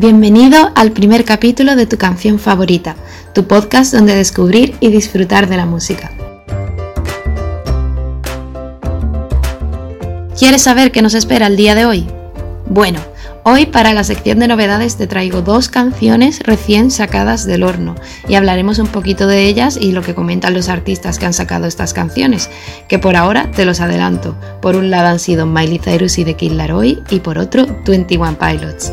Bienvenido al primer capítulo de tu canción favorita, tu podcast donde descubrir y disfrutar de la música. ¿Quieres saber qué nos espera el día de hoy? Bueno, hoy para la sección de novedades te traigo dos canciones recién sacadas del horno y hablaremos un poquito de ellas y lo que comentan los artistas que han sacado estas canciones, que por ahora te los adelanto. Por un lado han sido Miley Cyrus y The Kid Laroi y por otro 21 Pilots.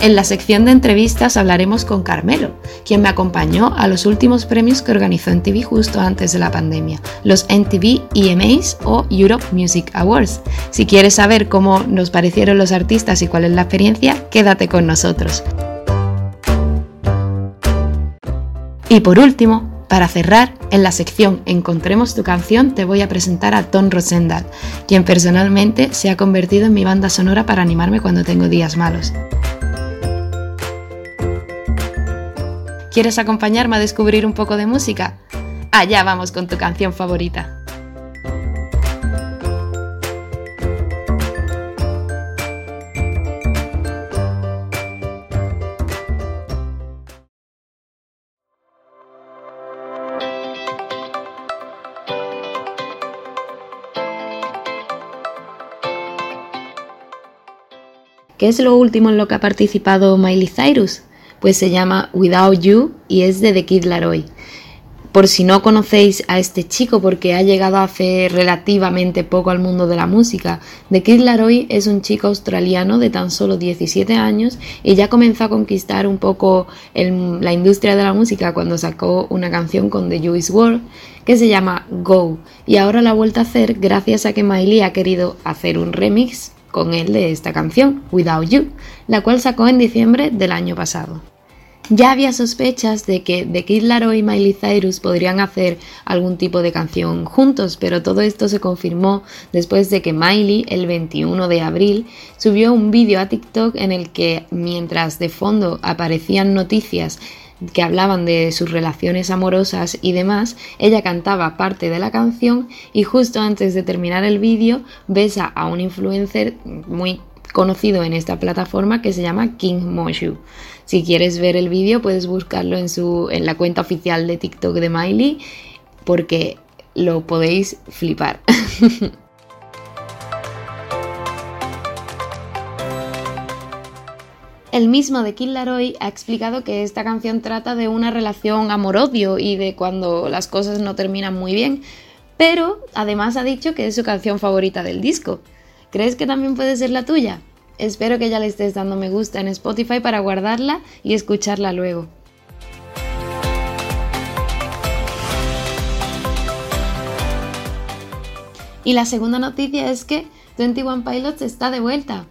En la sección de entrevistas hablaremos con Carmelo, quien me acompañó a los últimos premios que organizó NTV justo antes de la pandemia, los NTV EMAs o Europe Music Awards. Si quieres saber cómo nos parecieron los artistas y cuál es la experiencia, quédate con nosotros. Y por último, para cerrar, en la sección Encontremos tu canción te voy a presentar a Tom Rosendal, quien personalmente se ha convertido en mi banda sonora para animarme cuando tengo días malos. ¿Quieres acompañarme a descubrir un poco de música? Allá vamos con tu canción favorita. ¿Qué es lo último en lo que ha participado Miley Cyrus? Pues se llama Without You y es de The Kid Laroi. Por si no conocéis a este chico porque ha llegado hace relativamente poco al mundo de la música, The Kid Laroi es un chico australiano de tan solo 17 años y ya comenzó a conquistar un poco la industria de la música cuando sacó una canción con The Juice WRLD que se llama Go y ahora la ha vuelto a hacer gracias a que Miley ha querido hacer un remix con él de esta canción, Without You, la cual sacó en diciembre del año pasado. Ya había sospechas de que The Kid Laroi y Miley Cyrus podrían hacer algún tipo de canción juntos, pero todo esto se confirmó después de que Miley, el 21 de abril, subió un vídeo a TikTok en el que, mientras de fondo aparecían noticias que hablaban de sus relaciones amorosas y demás, ella cantaba parte de la canción y justo antes de terminar el vídeo besa a un influencer muy conocido en esta plataforma que se llama King Moshu. Si quieres ver el vídeo puedes buscarlo en, su, en la cuenta oficial de TikTok de Miley porque lo podéis flipar. El mismo de Kid Laroi ha explicado que esta canción trata de una relación amor-odio y de cuando las cosas no terminan muy bien, pero además ha dicho que es su canción favorita del disco. ¿Crees que también puede ser la tuya? Espero que ya le estés dando me gusta en Spotify para guardarla y escucharla luego. Y la segunda noticia es que 21 Pilots está de vuelta.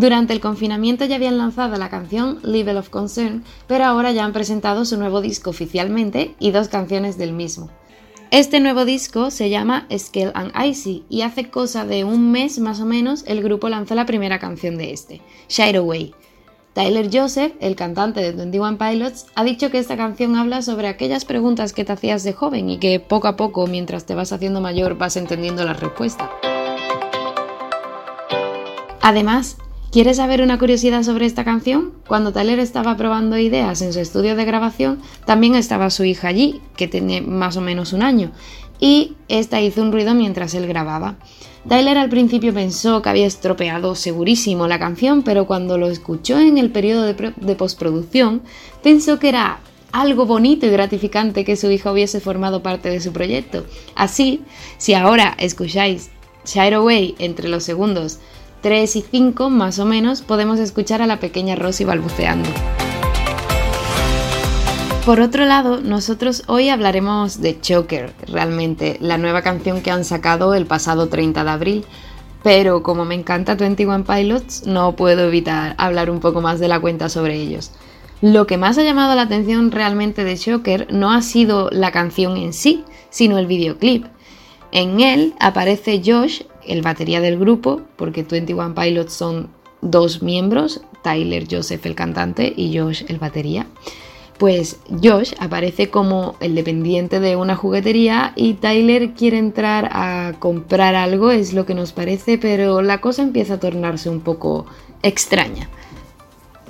Durante el confinamiento ya habían lanzado la canción Level of Concern, pero ahora ya han presentado su nuevo disco oficialmente y dos canciones del mismo. Este nuevo disco se llama Scale and Icy y hace cosa de un mes más o menos el grupo lanzó la primera canción de este, Shine Away. Tyler Joseph, el cantante de 21 Pilots, ha dicho que esta canción habla sobre aquellas preguntas que te hacías de joven y que poco a poco, mientras te vas haciendo mayor, vas entendiendo la respuesta. Además, ¿Quieres saber una curiosidad sobre esta canción? Cuando Tyler estaba probando ideas en su estudio de grabación, también estaba su hija allí, que tiene más o menos un año, y esta hizo un ruido mientras él grababa. Tyler al principio pensó que había estropeado segurísimo la canción, pero cuando lo escuchó en el periodo de, de postproducción, pensó que era algo bonito y gratificante que su hija hubiese formado parte de su proyecto. Así, si ahora escucháis Shire Away entre los segundos 3 y 5 más o menos podemos escuchar a la pequeña Rosy balbuceando. Por otro lado, nosotros hoy hablaremos de Choker, realmente, la nueva canción que han sacado el pasado 30 de abril, pero como me encanta 21 Pilots, no puedo evitar hablar un poco más de la cuenta sobre ellos. Lo que más ha llamado la atención realmente de Choker no ha sido la canción en sí, sino el videoclip. En él aparece Josh el batería del grupo, porque 21 Pilots son dos miembros, Tyler Joseph el cantante y Josh el batería. pues Josh aparece como el dependiente de una juguetería y Tyler quiere entrar a comprar algo, es lo que nos parece, pero la cosa empieza a tornarse un poco extraña.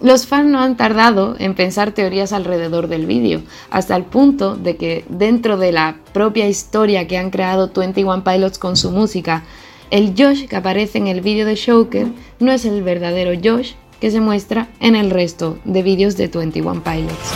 Los fans no han tardado en pensar teorías alrededor del vídeo, hasta el punto de que dentro de la propia historia que han creado 21 Pilots con su música, el Josh que aparece en el vídeo de Shoker no es el verdadero Josh que se muestra en el resto de vídeos de 21 Pilots.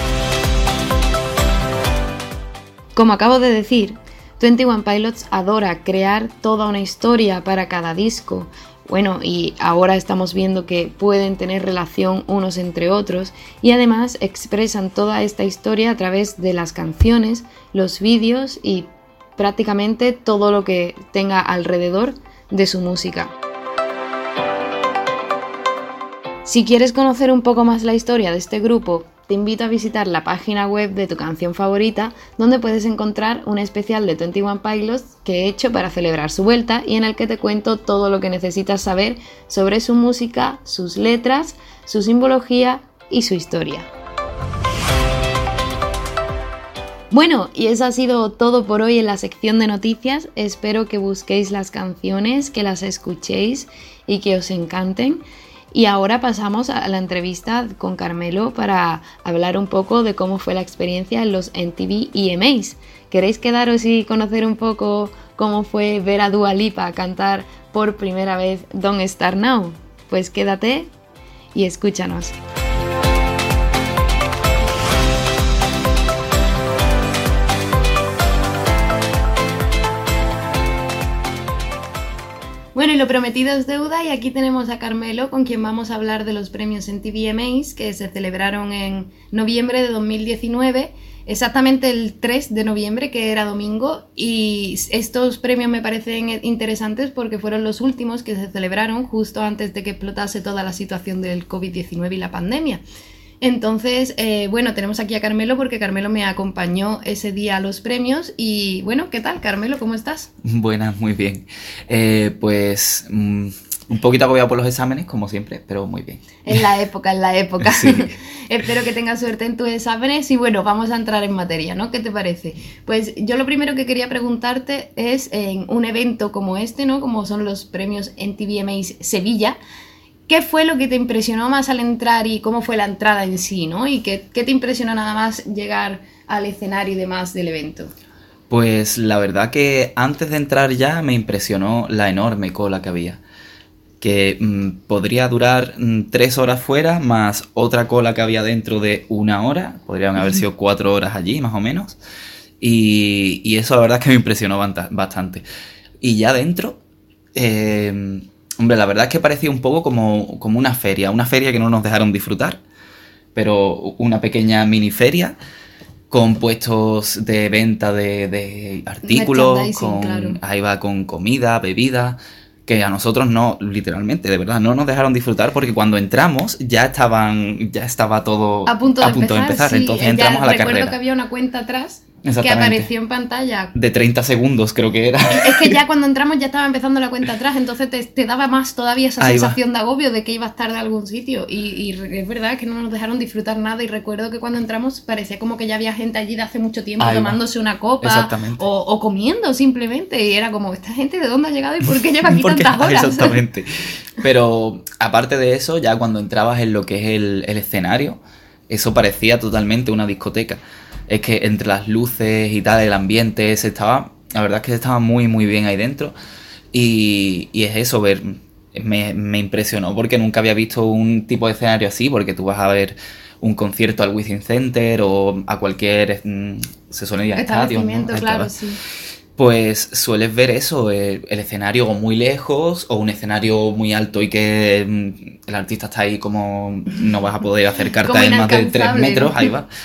Como acabo de decir, 21 Pilots adora crear toda una historia para cada disco. Bueno, y ahora estamos viendo que pueden tener relación unos entre otros y además expresan toda esta historia a través de las canciones, los vídeos y prácticamente todo lo que tenga alrededor de su música. Si quieres conocer un poco más la historia de este grupo, te invito a visitar la página web de tu canción favorita, donde puedes encontrar un especial de 21 Pilots que he hecho para celebrar su vuelta y en el que te cuento todo lo que necesitas saber sobre su música, sus letras, su simbología y su historia. Bueno, y eso ha sido todo por hoy en la sección de noticias. Espero que busquéis las canciones, que las escuchéis y que os encanten. Y ahora pasamos a la entrevista con Carmelo para hablar un poco de cómo fue la experiencia en los NTV EMAs. ¿Queréis quedaros y conocer un poco cómo fue ver a Dua Lipa cantar por primera vez Don't Start Now? Pues quédate y escúchanos. Bueno, y lo prometido es deuda y aquí tenemos a Carmelo con quien vamos a hablar de los premios en TVMAs que se celebraron en noviembre de 2019, exactamente el 3 de noviembre que era domingo y estos premios me parecen interesantes porque fueron los últimos que se celebraron justo antes de que explotase toda la situación del COVID-19 y la pandemia. Entonces, eh, bueno, tenemos aquí a Carmelo porque Carmelo me acompañó ese día a los premios. Y bueno, ¿qué tal, Carmelo? ¿Cómo estás? Buenas, muy bien. Eh, pues mm, un poquito agobiado por los exámenes, como siempre, pero muy bien. En la época, en la época. Espero que tengas suerte en tus exámenes y bueno, vamos a entrar en materia, ¿no? ¿Qué te parece? Pues yo lo primero que quería preguntarte es en un evento como este, ¿no? Como son los premios en TVMAs Sevilla. ¿Qué fue lo que te impresionó más al entrar y cómo fue la entrada en sí, ¿no? ¿Y qué, te impresionó nada más llegar al escenario y demás del evento? Pues la verdad que antes de entrar ya me impresionó la enorme cola que había. Que mm, podría durar mm, tres horas fuera más otra cola que había dentro de una hora. Podrían haber sido cuatro horas allí, más o menos. Y, eso la verdad que me impresionó bastante. Y ya dentro, eh, Hombre, la verdad es que parecía un poco como, como una feria, una feria que no nos dejaron disfrutar, pero una pequeña mini feria con puestos de venta de, artículos, con, ahí va con comida, bebida, que a nosotros no, literalmente, de verdad, no nos dejaron disfrutar porque cuando entramos ya estaban, ya estaba todo a punto de, empezar, entonces entramos a la carrera. Recuerdo que había una cuenta atrás que apareció en pantalla. De 30 segundos creo que era. Es que ya cuando entramos ya estaba empezando la cuenta atrás, entonces te, daba más todavía esa sensación de agobio de que ibas estar de algún sitio. Y, es verdad que no nos dejaron disfrutar nada y recuerdo que cuando entramos parecía como que ya había gente allí de hace mucho tiempo tomándose una copa o, comiendo simplemente. Y era como, ¿esta gente de dónde ha llegado y por qué lleva aquí tantas horas? Exactamente. Pero aparte de eso, ya cuando entrabas en lo que es el, el escenario, eso parecía totalmente una discoteca es que entre las luces y tal, el ambiente, se estaba, la verdad es que estaba muy, muy bien ahí dentro. Y, y es eso, ver, me, me, impresionó porque nunca había visto un tipo de escenario así, porque tú vas a ver un concierto al Within Center o a cualquier, mm, se suele ir estadio. claro, sí. Pues sueles ver eso, el, escenario muy lejos o un escenario muy alto y que mm, el artista está ahí como no vas a poder acercarte a él más de tres metros, ahí va.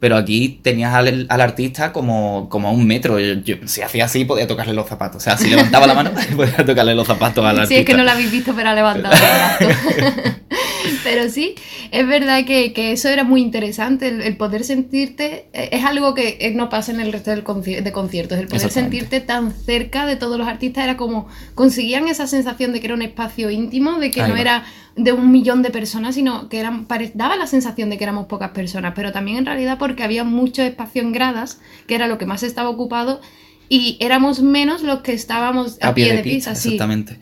Pero aquí tenías al, artista como, como, a un metro. Yo, si hacía así, podía tocarle los zapatos. O sea, si levantaba la mano, podía tocarle los zapatos al artista. Sí, es que no lo habéis visto, pero ha levantado el brazo. Pero sí, es verdad que, eso era muy interesante, el, poder sentirte, eh, es algo que eh, no pasa en el resto del de conciertos, el poder sentirte tan cerca de todos los artistas era como, conseguían esa sensación de que era un espacio íntimo, de que no era de un millón de personas, sino que eran, daba la sensación de que éramos pocas personas, pero también en realidad porque había mucho espacio en gradas, que era lo que más estaba ocupado, y éramos menos los que estábamos a, pie, de, pista. Exactamente.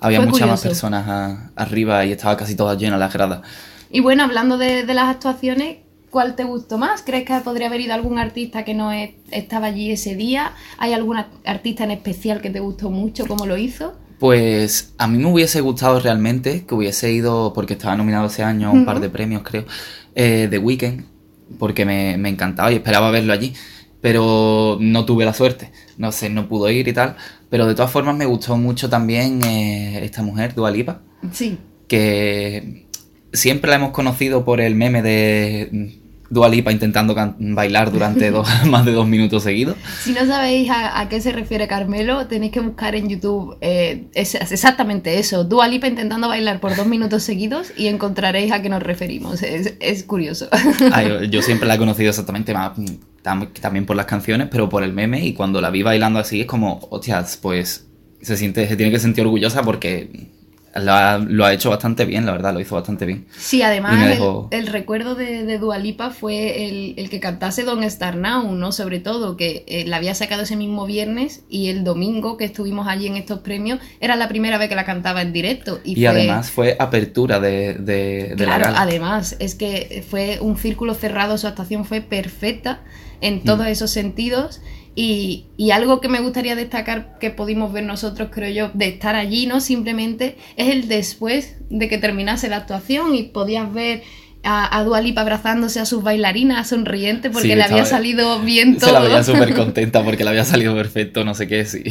Había muchas más personas arriba y estaba casi toda llena la grada. Y bueno, hablando de, las actuaciones, ¿cuál te gustó más? ¿Crees que podría haber ido algún artista que no estaba allí ese día? ¿Hay algún artista en especial que te gustó mucho cómo lo hizo? Pues a mí me hubiese gustado realmente que hubiese ido, porque estaba nominado ese año a un par de premios, creo, eh, The Weeknd, porque me, encantaba y esperaba verlo allí, pero no tuve la suerte, no sé, no pudo ir y tal, pero de todas formas me gustó mucho también eh, esta mujer, Dua Lipa, sí. que siempre la hemos conocido por el meme de Dualipa intentando bailar durante más de dos minutos seguidos. Si no sabéis a, qué se refiere Carmelo, tenéis que buscar en YouTube eh, es, exactamente eso, Dualipa intentando bailar por dos minutos seguidos y encontraréis a qué nos referimos. Es, curioso. yo, siempre la he conocido exactamente más también por las canciones, pero por el meme y cuando la vi bailando así es como, hostias, pues se siente, se tiene que sentir orgullosa porque lo ha, hecho bastante bien, la verdad, lo hizo bastante bien. Sí, además el, recuerdo de, de Dualipa fue el, que cantase Don't Star Now, ¿no? Sobre todo, que eh, la había sacado ese mismo viernes y el domingo que estuvimos allí en estos premios era la primera vez que la cantaba en directo. Y, además fue apertura de, de, claro, además, es que fue un círculo cerrado, su actuación fue perfecta en todos mm. esos sentidos y, algo que me gustaría destacar que pudimos ver nosotros, creo yo, de estar allí, ¿no? Simplemente es el después de que terminase la actuación y podías ver a, a Dualipa abrazándose a sus bailarinas, sonriente, porque le había salido bien todo. Se la veía súper contenta porque le había salido perfecto, no sé qué, sí.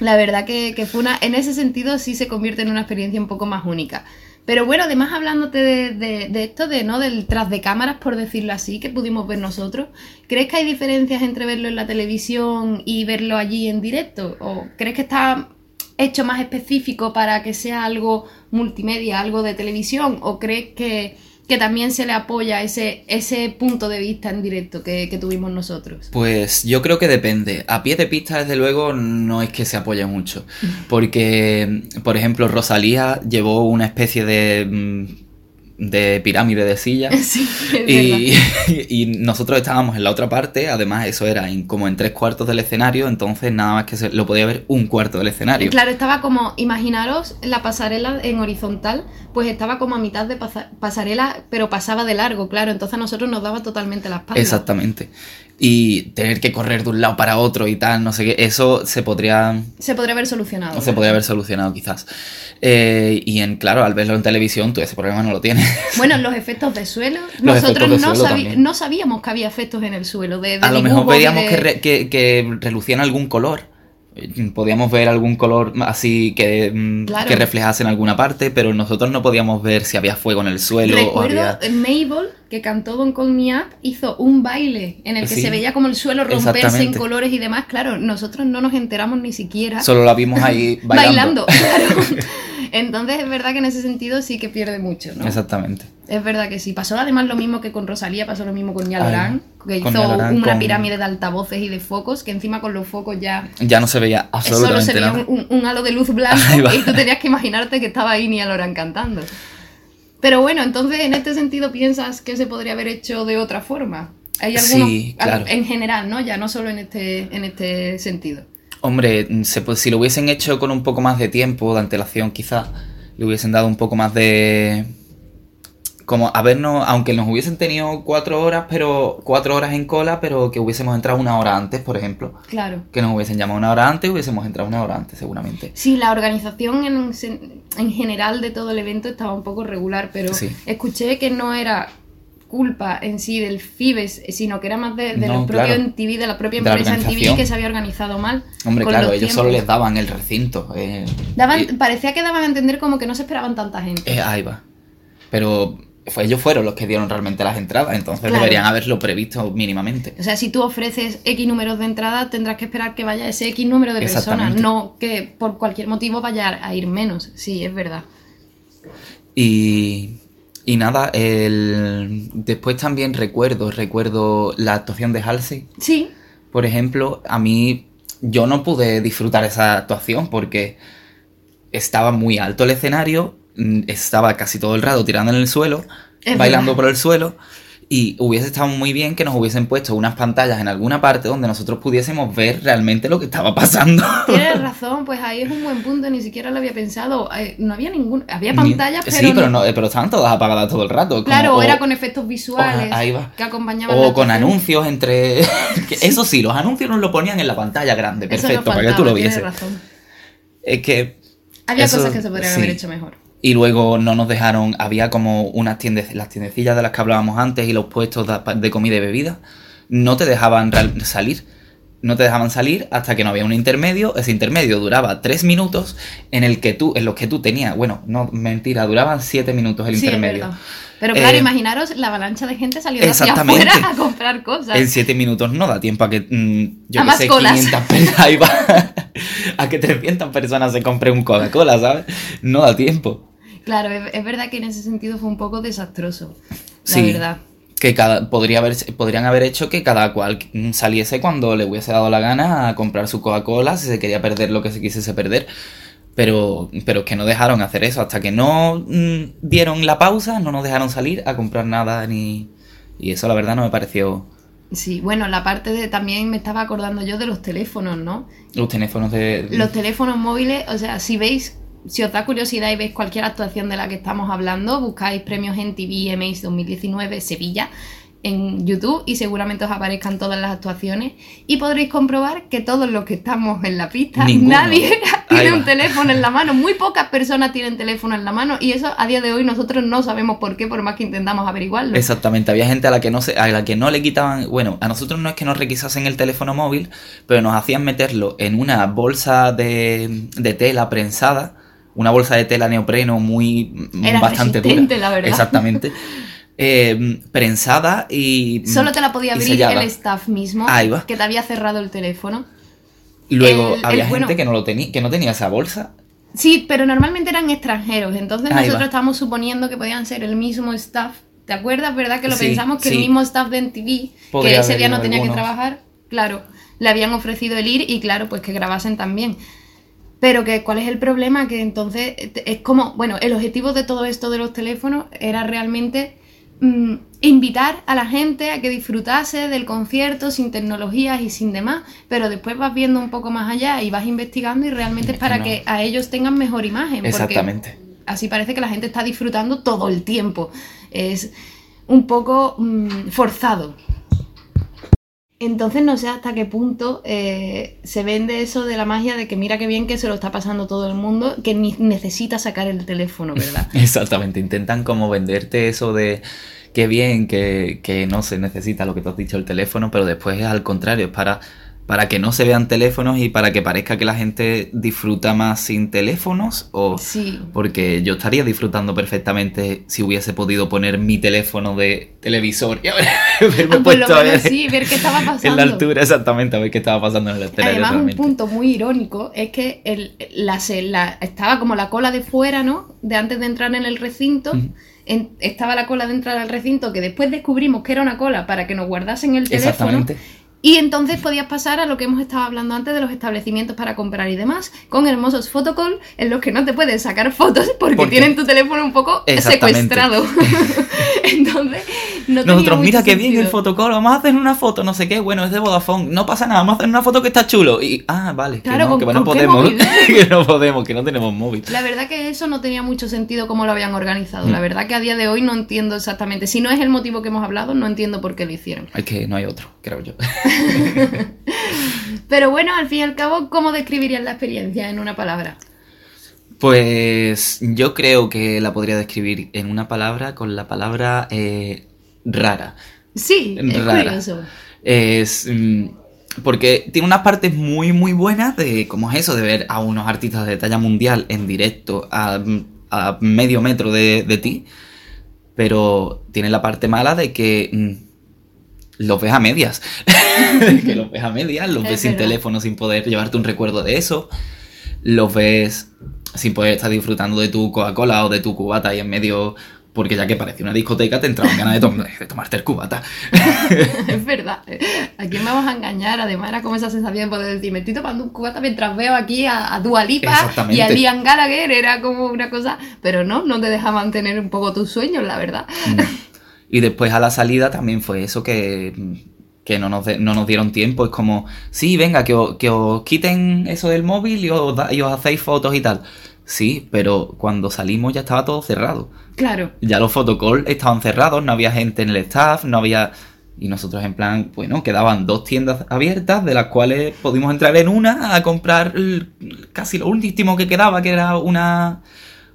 La verdad que, que fue una, en ese sentido sí se convierte en una experiencia un poco más única. Pero bueno, además hablándote de, esto, de no del tras de cámaras, por decirlo así, que pudimos ver nosotros, ¿crees que hay diferencias entre verlo en la televisión y verlo allí en directo? ¿O crees que está hecho más específico para que sea algo multimedia, algo de televisión? ¿O crees que que también se le apoya ese, ese punto de vista en directo que, tuvimos nosotros? Pues yo creo que depende. A pie de pista, desde luego, no es que se apoye mucho. Porque, por ejemplo, Rosalía llevó una especie de mm, de pirámide de sillas. y, nosotros estábamos en la otra parte, además eso era como en tres cuartos del escenario, entonces nada más que se, lo podía ver un cuarto del escenario. Claro, estaba como, imaginaros la pasarela en horizontal, pues estaba como a mitad de pasarela, pero pasaba de largo, claro, entonces a nosotros nos daba totalmente la espalda. Exactamente y tener que correr de un lado para otro y tal, no sé qué, eso se podría... Se podría haber solucionado. Se podría haber solucionado quizás. Eh, y en, claro, al verlo en televisión, tú ese problema no lo tienes. Bueno, los efectos de suelo. Nosotros no, no, sabíamos que había efectos en el suelo. De, a lo mejor veíamos que, que, que relucían algún color podíamos ver algún color así que, mm, que reflejase en alguna parte, pero nosotros no podíamos ver si había fuego en el suelo. Recuerdo o Mabel, que cantó Don Call Me Up, hizo un baile en el que se veía como el suelo romperse en colores y demás. Claro, nosotros no nos enteramos ni siquiera. Solo la vimos ahí bailando. bailando claro. Entonces es verdad que en ese sentido sí que pierde mucho, ¿no? Exactamente. Es verdad que sí. Pasó además lo mismo que con Rosalía, pasó lo mismo con Yalorán, que hizo una pirámide de altavoces y de focos, que encima con los focos ya... Ya no se veía absolutamente Solo se veía un, halo de luz blanco y tú tenías que imaginarte que estaba ahí Yalorán cantando. Pero bueno, entonces en este sentido piensas que se podría haber hecho de otra forma. Hay algunos, sí, claro. en general, ¿no? Ya no solo en este, en este sentido. Hombre, si lo hubiesen hecho con un poco más de tiempo, de antelación quizás, le hubiesen dado un poco más de... Como habernos, aunque nos hubiesen tenido cuatro horas, pero cuatro horas en cola, pero que hubiésemos entrado una hora antes, por ejemplo. Claro. Que nos hubiesen llamado una hora antes, hubiésemos entrado una hora antes, seguramente. Sí, la organización en, en general de todo el evento estaba un poco regular, pero escuché que no era culpa en sí del FIBES, sino que era más de, los propios TV, de la propia empresa en TV que se había organizado mal. Hombre, claro, ellos solo les daban el recinto. Eh, parecía que daban a entender como que no se esperaban tanta gente. Eh, ahí va. Pero fue, ellos fueron los que dieron realmente las entradas, entonces deberían haberlo previsto mínimamente. O sea, si tú ofreces X números de entradas, tendrás que esperar que vaya ese X número de personas, no que por cualquier motivo vaya a ir menos. Sí, es verdad. Y y nada, el... después también recuerdo, recuerdo la actuación de Halsey. Sí. Por ejemplo, a mí yo no pude disfrutar esa actuación porque estaba muy alto el escenario, mm, estaba casi todo el rato tirando en el suelo, Es bailando verdad. por el suelo. Y hubiese estado muy bien que nos hubiesen puesto unas pantallas en alguna parte donde nosotros pudiésemos ver realmente lo que estaba pasando. Tienes razón, pues ahí es un buen punto, ni siquiera lo había pensado. Eh, No había ningún. Había Ni- pantallas, pero. Sí, pero, no, eh, pero estaban todas apagadas todo el rato. como- Claro, o- era con efectos visuales o- ahí va. que acompañaban la O con anuncios entre... Eso sí, los anuncios nos lo ponían en la pantalla grande, perfecto, para que tú lo tienes vieses. razón. Es que... Había eso- cosas que se podrían sí. haber hecho mejor. Y luego no nos dejaron, había como unas tiendas, las tiendecillas de las que hablábamos antes y los puestos de, comida y bebida, no te dejaban salir. No te dejaban salir hasta que no había un intermedio. Ese intermedio duraba tres minutos en el que tú, en los que tú tenías, bueno, no, mentira, duraban siete minutos el Sí, intermedio. Pero claro, Eh, imaginaros la avalancha de gente saliendo hacia afuera a comprar cosas. En siete minutos no da tiempo a que, mm, yo A que sé, colas. 500 personas, a que 300 personas se compren un Coca-Cola, ¿sabes? No da tiempo. Claro, es, es verdad que en ese sentido fue un poco desastroso. La Sí. verdad. Que cada, podría haber, podrían haber hecho que cada cual saliese cuando le hubiese dado la gana a comprar su Coca-Cola, si se quería perder lo que se quisiese perder. Pero, pero es que no dejaron hacer eso. Hasta que no mm, dieron la pausa, no nos dejaron salir a comprar nada ni. Y eso la verdad no me pareció. Sí, bueno, la parte de también me estaba acordando yo de los teléfonos, ¿no? Los teléfonos de. Los teléfonos móviles, o sea, si veis, si os da curiosidad y veis cualquier actuación de la que estamos hablando, buscáis premios en TV MAs 2019 Sevilla en YouTube y seguramente os aparezcan todas las actuaciones y podréis comprobar que todos los que estamos en la pista, Ninguno. nadie tiene un teléfono en la mano, muy pocas personas tienen teléfono en la mano y eso a día de hoy nosotros no sabemos por qué, por más que intentamos averiguarlo. Exactamente, había gente a la que no se, a la que no le quitaban, bueno, a nosotros no es que nos requisasen el teléfono móvil, pero nos hacían meterlo en una bolsa de, de tela prensada, una bolsa de tela neopreno muy mm, Era bastante dura. la verdad. Exactamente. Eh, prensada y Solo te la podía abrir sellada. el staff mismo Ahí va. que te había cerrado el teléfono. Luego el- había el- bueno. gente que no lo tenía, que no tenía esa bolsa. Sí, pero normalmente eran extranjeros, entonces Ahí nosotros va. estábamos suponiendo que podían ser el mismo staff. ¿Te acuerdas, verdad? Que lo Sí, pensamos que sí. el mismo staff de NTV, que ese día no tenía que trabajar, claro, le habían ofrecido el ir y claro, pues que grabasen también. Pero que cuál es el problema, que entonces es como, bueno, el objetivo de todo esto de los teléfonos era realmente mm, invitar a la gente a que disfrutase del concierto sin tecnologías y sin demás, pero después vas viendo un poco más allá y vas investigando y realmente es para no. que a ellos tengan mejor imagen. porque Exactamente. así parece que la gente está disfrutando todo el tiempo. Es un poco mm, forzado. Entonces no sé hasta qué punto eh, se vende eso de la magia de que mira qué bien que se lo está pasando todo el mundo, que ni necesita sacar el teléfono, ¿verdad? Exactamente, intentan como venderte eso de qué bien, que, que no se necesita lo que tú has dicho el teléfono, pero después es al contrario, es para, para que no se vean teléfonos y para que parezca que la gente disfruta más sin teléfonos o Sí. porque yo estaría disfrutando perfectamente si hubiese podido poner mi teléfono de televisor y haber- haberme Ah, puesto a ver sí, ver qué estaba pasando. en la altura exactamente, a ver qué estaba pasando en el escenario Además, un punto muy irónico es que el- la, la- estaba como la cola de fuera, ¿no? De antes de entrar en el recinto. En- estaba la cola de entrar al recinto que después descubrimos que era una cola para que nos guardasen el teléfono. Exactamente. Y entonces podías pasar a lo que hemos estado hablando antes de los establecimientos para comprar y demás, con hermosos photocall en los que no te puedes sacar fotos porque tienen tu teléfono un poco secuestrado. entonces, no Nosotros, mira qué bien el fotocall, vamos a hacer una foto, no sé qué, bueno, es de Vodafone, no pasa nada, vamos a hacer una foto que está chulo. Y, ah, vale, Claro, que no, ¿con- que no con qué podemos, que no podemos, que no tenemos móvil. La verdad que eso no tenía mucho sentido cómo lo habían organizado. Mm. La verdad que a día de hoy no entiendo exactamente. Si no es el motivo que hemos hablado, no entiendo por qué lo hicieron. Es que no hay otro, creo yo. Pero bueno, al fin y al cabo, ¿cómo describirías la experiencia en una palabra? Pues yo creo que la podría describir en una palabra con la palabra eh, rara. Sí, es Rara. curioso. Es. mm, porque tiene unas partes muy, muy buenas de cómo es eso, de ver a unos artistas de talla mundial en directo a, a medio metro de, de ti. Pero tiene la parte mala de que mm, los ves a medias. Que los ves a medias, los Es ves sin verdad. teléfono, sin poder llevarte un recuerdo de eso. Los ves sin poder estar disfrutando de tu Coca-Cola o de tu cubata y en medio porque ya que parecía una discoteca te entraban ganas de, de tomarte el cubata. es verdad. ¿A quién vamos a engañar? Además era como esa sensación de poder decir, me estoy tomando un cubata mientras veo aquí a, a Dua Lipa Exactamente. y a Liam Gallagher. Era como una cosa... Pero no, no te dejaban tener un poco tus sueños, la verdad. Y después a la salida también fue eso que, que no, nos de- no nos dieron tiempo. Es como, sí, venga, que os, que os quiten eso del móvil y os, da- y os hacéis fotos y tal. Sí, pero cuando salimos ya estaba todo cerrado. Claro. Ya los photocalls estaban cerrados, no había gente en el staff, no había... Y nosotros en plan, bueno, quedaban dos tiendas abiertas, de las cuales pudimos entrar en una a comprar casi lo último que quedaba, que era una,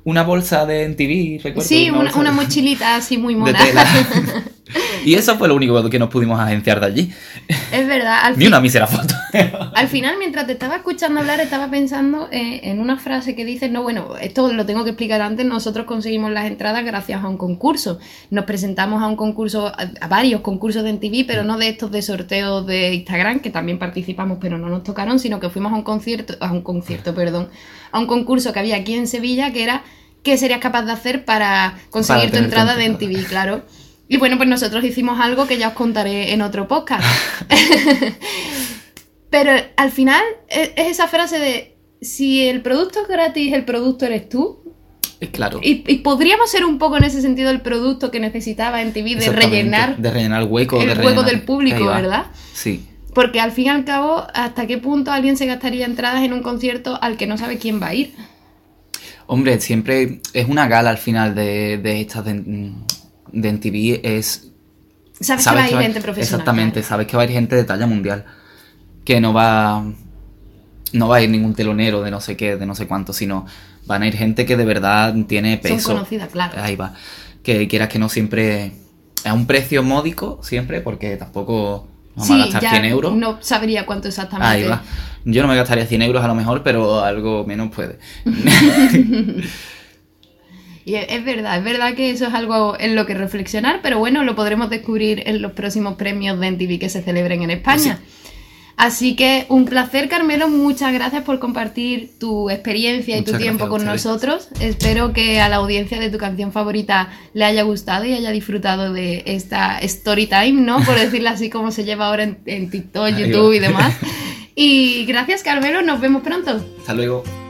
una bolsa de MTV, recuerdo. Sí, una, una de- mochilita así muy de mona. tela. y eso fue lo único que nos pudimos agenciar de allí. es verdad. Al, Ni una mísera foto. al final, mientras te estaba escuchando hablar, estaba pensando eh, en una frase que dice, no, bueno, esto lo tengo que explicar antes, nosotros conseguimos las entradas gracias a un concurso. Nos presentamos a un concurso, a, varios concursos de MTV, pero no de estos de sorteos de Instagram, que también participamos, pero no nos tocaron, sino que fuimos a un concierto, a un concierto, perdón, a un concurso que había aquí en Sevilla, que era ¿qué serías capaz de hacer para conseguir tu entrada de. MTV? Claro. Y bueno, pues nosotros hicimos algo que ya os contaré en otro podcast. Pero al final es es esa frase de si el producto es gratis, el producto eres tú. claro. Y, y podríamos ser un poco en ese sentido el producto que necesitaba en TV de rellenar De rellenar el hueco. el de hueco del público. ¿verdad? Sí. Porque al fin y al cabo, ¿hasta qué punto alguien se gastaría entradas en un concierto al que no sabe quién va a ir? Hombre, siempre es una gala al final de, de estas de, de MTV. Es Sabes, que va a ir gente profesional. Exactamente, claro. sabes que va a ir gente de talla mundial. Que no va. No va a ir ningún telonero de no sé qué, de no sé cuánto, sino van a ir gente que de verdad tiene Son peso. conocidas, claro. Ahí va. Que quieras que no siempre. A un precio módico, siempre, porque tampoco vamos a gastar ya 100 euros. no sabría cuánto exactamente. Ahí va. Yo no me gastaría 100 euros a lo mejor, pero algo menos puede. Y es, es verdad, es verdad que eso es algo en lo que reflexionar, pero bueno, lo podremos descubrir en los próximos premios de NTV que se celebren en España. Así que un placer, Carmelo. Muchas gracias por compartir tu experiencia y tu tiempo con nosotros. Espero que a la audiencia de tu canción favorita le haya gustado y haya disfrutado de esta story time, ¿no? Por decirlo así como se lleva ahora en, en TikTok, Ahí YouTube va. y demás. Y gracias, Carmelo. Nos vemos pronto. Hasta luego.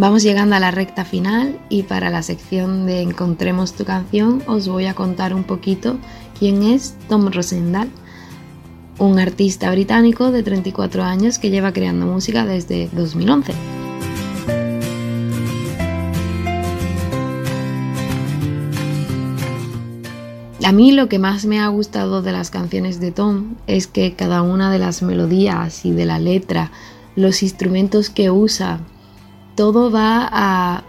Vamos llegando a la recta final y para la sección de Encontremos tu canción os voy a contar un poquito quién es Tom Rosendal, un artista británico de 34 años que lleva creando música desde 2011. A mí lo que más me ha gustado de las canciones de Tom es que cada una de las melodías y de la letra, los instrumentos que usa, todo va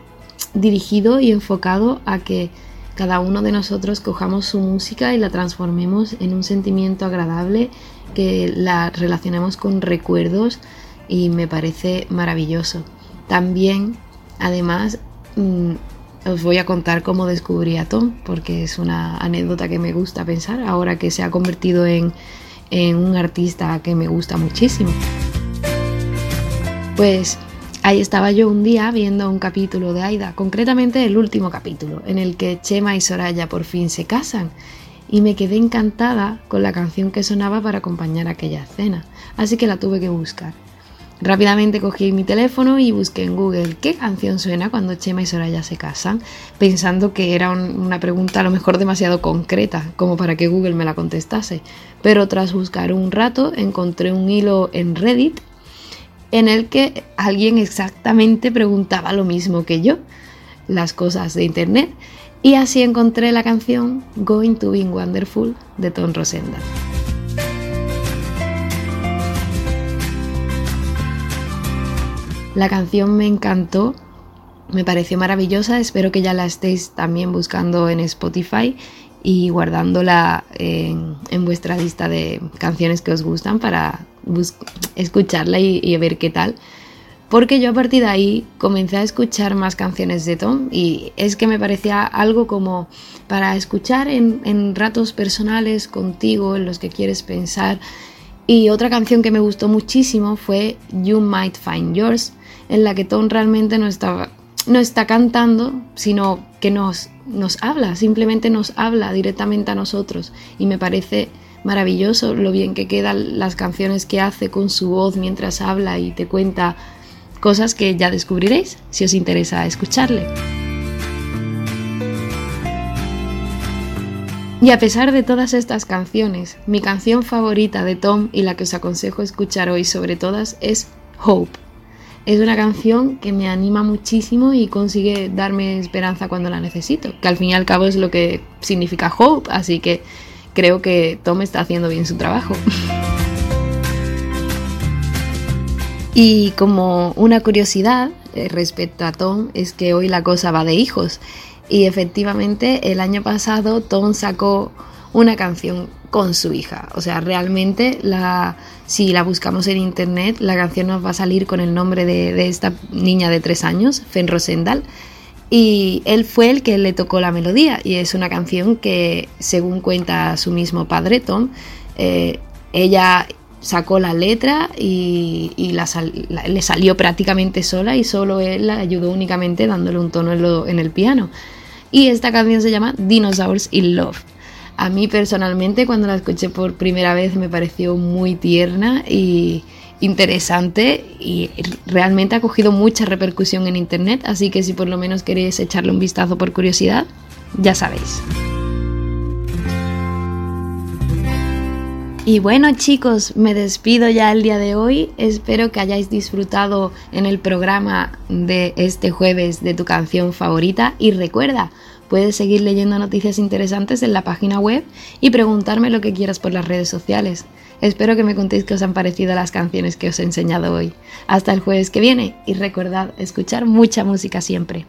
dirigido y enfocado a que cada uno de nosotros cojamos su música y la transformemos en un sentimiento agradable, que la relacionemos con recuerdos y me parece maravilloso. También, además, mm, os voy a contar cómo descubrí a Tom, porque es una anécdota que me gusta pensar ahora que se ha convertido en, en un artista que me gusta muchísimo. Pues ahí estaba yo un día viendo un capítulo de Aida, concretamente el último capítulo, en el que Chema y Soraya por fin se casan. Y me quedé encantada con la canción que sonaba para acompañar aquella escena, así que la tuve que buscar. Rápidamente cogí mi teléfono y busqué en Google qué canción suena cuando Chema y Soraya se casan, pensando que era un- una pregunta a lo mejor demasiado concreta como para que Google me la contestase. Pero tras buscar un rato encontré un hilo en Reddit en el que alguien exactamente preguntaba lo mismo que yo, las cosas de internet, y así encontré la canción Going to Be Wonderful de Tom Rosenda. La canción me encantó, me pareció maravillosa, espero que ya la estéis también buscando en Spotify y guardándola en, vuestra lista de canciones que os gustan para escucharla y, y ver qué tal. porque yo a partir de ahí comencé a escuchar más canciones de Tom y es que me parecía algo como para escuchar en, en ratos personales contigo, en los que quieres pensar. Y otra canción que me gustó muchísimo fue You Might Find Yours, en la que Tom realmente no estaba no está cantando, sino que nos, nos habla, simplemente nos habla directamente a nosotros. Y me parece maravilloso lo bien que quedan las canciones que hace con su voz mientras habla y te cuenta cosas que ya descubriréis si os interesa escucharle. Y a pesar de todas estas canciones, mi canción favorita de Tom y la que os aconsejo escuchar hoy sobre todas es Hope. Es una canción que me anima muchísimo y consigue darme esperanza cuando la necesito, que al fin y al cabo es lo que significa Hope, así que creo que Tom está haciendo bien su trabajo. y como una curiosidad eh, respecto a Tom es que hoy la cosa va de hijos. Y efectivamente el año pasado Tom sacó una canción con su hija. O sea, realmente la, si la buscamos en internet, la canción nos va a salir con el nombre de, esta niña de tres años, Fen Rosendal. Y él fue el que le tocó la melodía y es una canción que, según cuenta su mismo padre, Tom, eh, ella sacó la letra y, le salió prácticamente sola y solo él la ayudó únicamente dándole un tono en, el piano. Y esta canción se llama Dinosaurs in Love. A mí personalmente cuando la escuché por primera vez me pareció muy tierna y, interesante y realmente ha cogido mucha repercusión en internet, así que si por lo menos queréis echarle un vistazo por curiosidad, ya sabéis. Y bueno chicos, me despido ya el día de hoy. Espero que hayáis disfrutado en el programa de este jueves de tu canción favorita. Y recuerda, puedes seguir leyendo noticias interesantes en la página web y preguntarme lo que quieras por las redes sociales. Espero que me contéis qué os han parecido las canciones que os he enseñado hoy. Hasta el jueves que viene y recordad escuchar mucha música siempre.